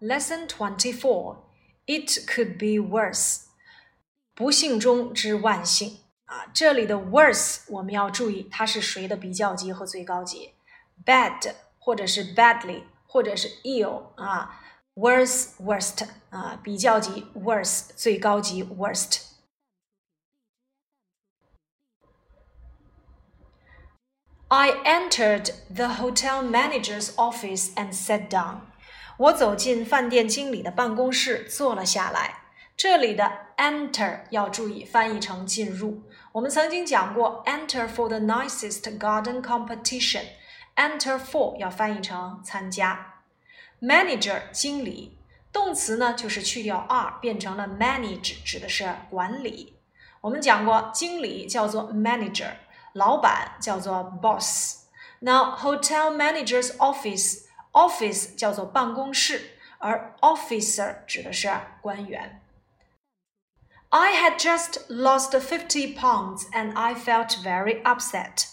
Lesson Twenty Four. It could be worse. 不幸中之万幸啊！这里的 worse 我们要注意，它是谁的比较级和最高级？bad 或者是 badly 或者是 ill 啊，worse worst 啊，比较级 worse 最高级 worst。I entered the hotel manager's office and sat down. 我走进饭店经理的办公室，坐了下来。这里的 enter 要注意翻译成进入。我们曾经讲过，enter for the nicest garden competition，enter for 要翻译成参加。manager 经理，动词呢就是去掉 r 变成了 manage，指的是管理。我们讲过，经理叫做 manager，老板叫做 boss。Now hotel manager's office，office 叫做办公室，而 officer 指的是官员。I had just lost fifty pounds and I felt very upset.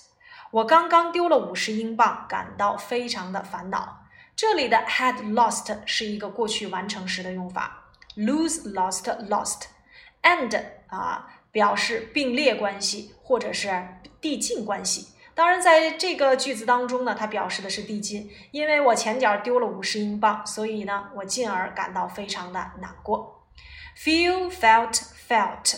我刚刚丢了五十英镑，感到非常的烦恼。这里的 had lost 是一个过去完成时的用法，lose lost lost and 啊表示并列关系或者是递进关系。 当然，在这个句子当中呢，它表示的是递进。因为我前脚丢了五十英镑，所以呢，我进而感到非常的难过。Feel, felt, felt，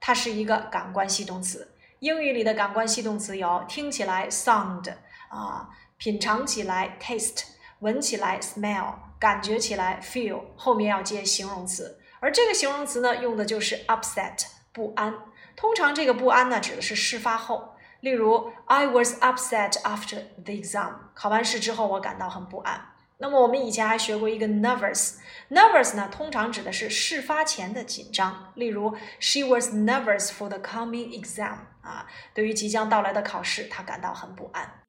它是一个感官系动词。英语里的感官系动词有听起来 sound 啊，品尝起来 taste，闻起来 smell，感觉起来 feel，后面要接形容词。而这个形容词呢，用的就是 upset 不安。通常这个不安呢，指的是事发后。例如，I was upset after the exam。考完试之后，我感到很不安。那么我们以前还学过一个 nervous，nervous 呢，通常指的是事发前的紧张。例如，She was nervous for the coming exam。啊，对于即将到来的考试，她感到很不安。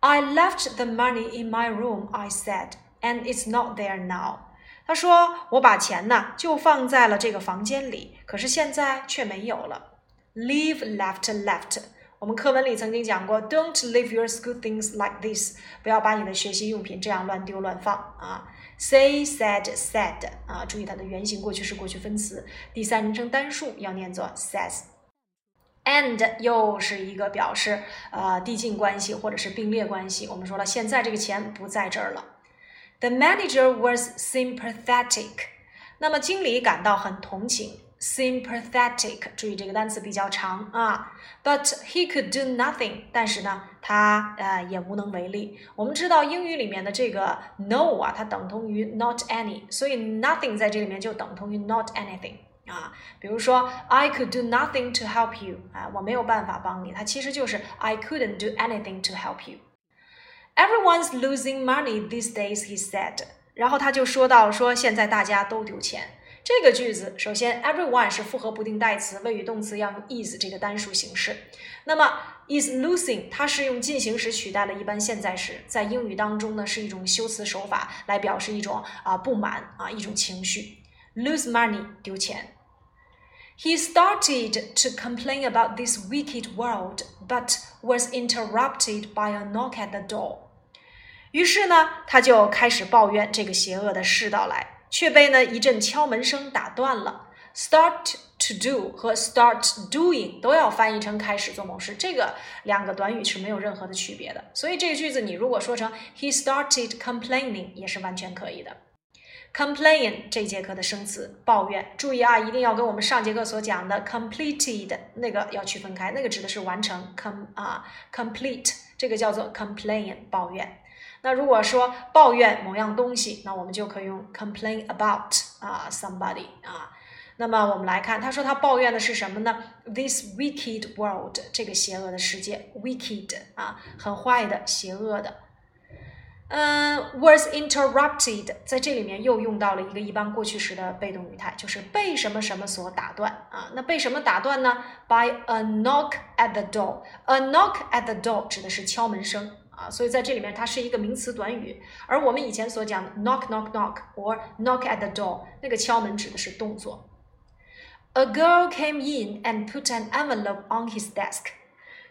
I left the money in my room, I said, and it's not there now。他说，我把钱呢就放在了这个房间里，可是现在却没有了。Leave, left, left。 我们课文里曾经讲过，Don't leave your school things like this，不要把你的学习用品这样乱丢乱放啊。Say, said, said 啊，注意它的原形过去式过去分词，第三人称单数要念作 says。And 又是一个表示呃递进关系或者是并列关系。我们说了，现在这个钱不在这儿了。The manager was sympathetic，那么经理感到很同情。sympathetic，注意这个单词比较长啊。But he could do nothing，但是呢，他呃也无能为力。我们知道英语里面的这个 no 啊，它等同于 not any，所以 nothing 在这里面就等同于 not anything 啊。比如说 I could do nothing to help you，啊，我没有办法帮你，它其实就是 I couldn't do anything to help you。Everyone's losing money these days，he said。然后他就说到说现在大家都丢钱。 这个句子首先，everyone 是复合不定代词，谓语动词要用 is 这个单数形式。那么 is losing 它是用进行时取代了一般现在时，在英语当中呢是一种修辞手法，来表示一种啊不满啊一种情绪。lose money 丢钱。He started to complain about this wicked world, but was interrupted by a knock at the door. 于是呢，他就开始抱怨这个邪恶的世道来。却被呢一阵敲门声打断了。Start to do 和 start doing 都要翻译成开始做某事，这个两个短语是没有任何的区别的。所以这个句子你如果说成 He started complaining 也是完全可以的。Complain 这节课的生词抱怨，注意啊，一定要跟我们上节课所讲的 completed 那个要区分开，那个指的是完成 com 啊 complete 这个叫做 complain 抱怨。那如果说抱怨某样东西，那我们就可以用 complain about 啊 somebody 啊。那么我们来看，他说他抱怨的是什么呢？This wicked world 这个邪恶的世界，wicked 啊，很坏的，邪恶的。嗯，was interrupted 在这里面又用到了一个一般过去时的被动语态，就是被什么什么所打断啊。那被什么打断呢？By a knock at the door。A knock at the door 指的是敲门声。啊，所以在这里面它是一个名词短语，而我们以前所讲的 knock knock knock or knock at the door，那个敲门指的是动作。A girl came in and put an envelope on his desk。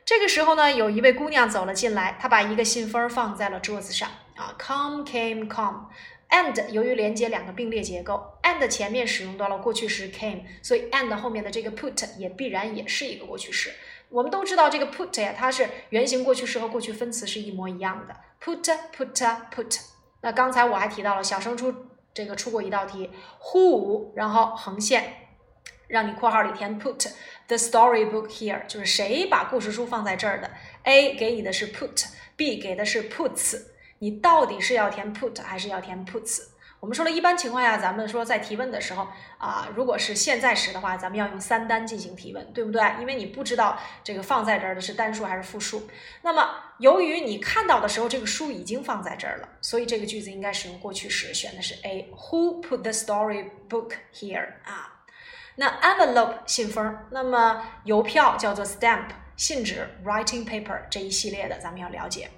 这个时候呢，有一位姑娘走了进来，她把一个信封放在了桌子上。啊，come came come。And 由于连接两个并列结构，and 前面使用到了过去时 came，所以 and 后面的这个 put 也必然也是一个过去式。我们都知道这个 put 呀，它是原形过去式和过去分词是一模一样的，put put put。那刚才我还提到了，小升初这个出过一道题，who，然后横线，让你括号里填 put the storybook here，就是谁把故事书放在这儿的？A 给你的是 put，B 给的是 puts。你到底是要填 put 还是要填 puts？我们说了一般情况下，咱们说在提问的时候啊，如果是现在时的话，咱们要用三单进行提问，对不对？因为你不知道这个放在这儿的是单数还是复数。那么由于你看到的时候，这个书已经放在这儿了，所以这个句子应该使用过去时，选的是 A。Who put the storybook here？啊，那 envelope 信封，那么邮票叫做 stamp，信纸 writing paper 这一系列的，咱们要了解。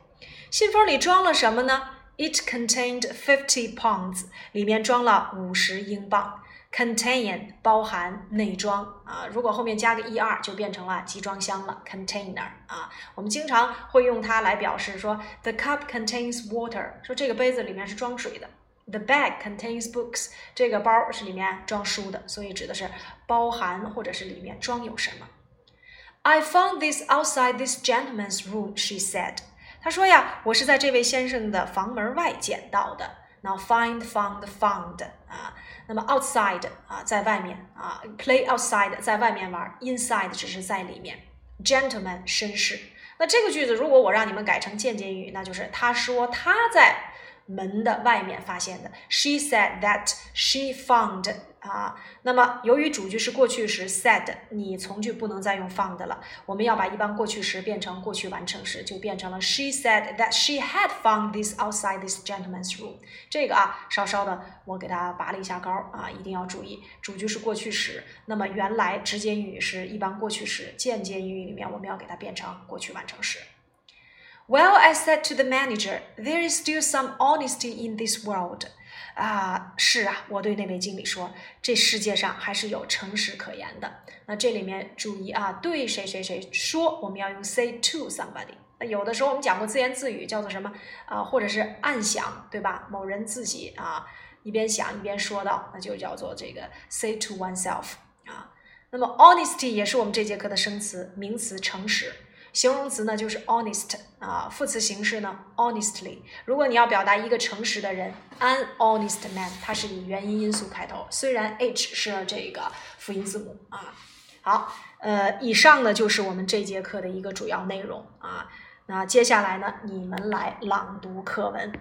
信封里装了什么呢？It contained fifty pounds，里面装了五十英镑。Contain 包含内装啊，如果后面加个 er 就变成了集装箱了。Container 啊，我们经常会用它来表示说，The cup contains water，说这个杯子里面是装水的。The bag contains books，这个包是里面装书的，所以指的是包含或者是里面装有什么。I found this outside this gentleman's room，she said。他说呀，我是在这位先生的房门外捡到的。那 find found found 啊，那么 outside 啊，在外面啊，play outside 在外面玩，inside 只是在里面。gentleman 绅士。那这个句子如果我让你们改成间接语，那就是他说他在门的外面发现的。She said that she found 啊，那么由于主句是过去时 said，你从句不能再用 found 了，我们要把一般过去时变成过去完成时，就变成了 She said that she had found this outside this gentleman's room。这个啊，稍稍的我给它拔了一下高啊，一定要注意，主句是过去时，那么原来直接语是一般过去时，间接语里面我们要给它变成过去完成时。Well, I said to the manager, there is still some honesty in this world. 啊，是啊，我对那位经理说，这世界上还是有诚实可言的。那这里面注意啊，对谁谁谁说，我们要用 say to somebody。那有的时候我们讲过自言自语，叫做什么啊？或者是暗想，对吧？某人自己啊一边想一边说到，那就叫做这个 say to oneself 啊。那么 honesty 也是我们这节课的生词，名词诚实。形容词呢就是 honest 啊，副词形式呢 honestly。如果你要表达一个诚实的人，an honest man，它是以元音因素开头，虽然 h 是这个辅音字母啊。好，呃，以上呢就是我们这节课的一个主要内容啊。那接下来呢，你们来朗读课文。